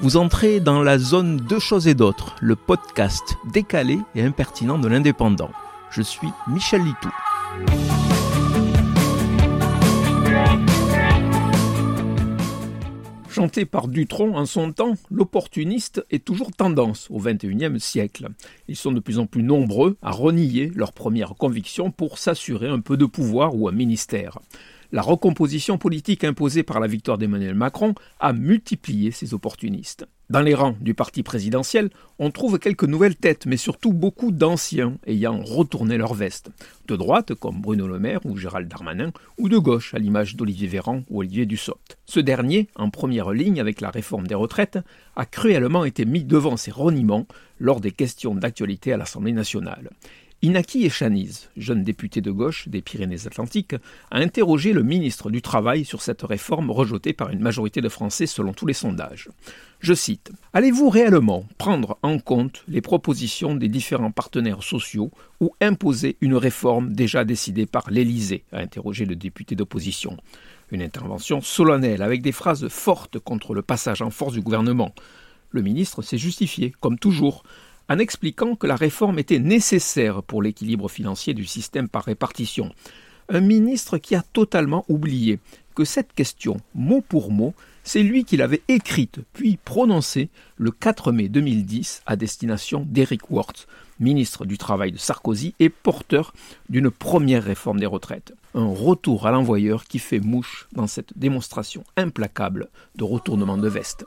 Vous entrez dans la zone Deux choses et d'autres, le podcast décalé et impertinent de l'indépendant. Je suis Michel Litou. Chanté par Dutronc en son temps, l'opportuniste est toujours tendance au XXIe siècle. Ils sont de plus en plus nombreux à renier leurs premières convictions pour s'assurer un peu de pouvoir ou un ministère. La recomposition politique imposée par la victoire d'Emmanuel Macron a multiplié ces opportunistes. Dans les rangs du parti présidentiel, on trouve quelques nouvelles têtes, mais surtout beaucoup d'anciens ayant retourné leur veste. De droite, comme Bruno Le Maire ou Gérald Darmanin, ou de gauche, à l'image d'Olivier Véran ou Olivier Dussopt. Ce dernier, en première ligne avec la réforme des retraites, a cruellement été mis devant ses reniements lors des questions d'actualité à l'Assemblée nationale. Inaki Echaniz, jeune député de gauche des Pyrénées-Atlantiques, a interrogé le ministre du Travail sur cette réforme rejetée par une majorité de Français selon tous les sondages. Je cite Allez-vous réellement prendre en compte les propositions des différents partenaires sociaux ou imposer une réforme déjà décidée par l'Élysée? a interrogé le député d'opposition. Une intervention solennelle avec des phrases fortes contre le passage en force du gouvernement. Le ministre s'est justifié, comme toujours, en expliquant que la réforme était nécessaire pour l'équilibre financier du système par répartition. Un ministre qui a totalement oublié que cette question, mot pour mot, c'est lui qui l'avait écrite puis prononcée le 4 mai 2010 à destination d'Eric Worth, ministre du Travail de Sarkozy et porteur d'une première réforme des retraites. Un retour à l'envoyeur qui fait mouche dans cette démonstration implacable de retournement de veste.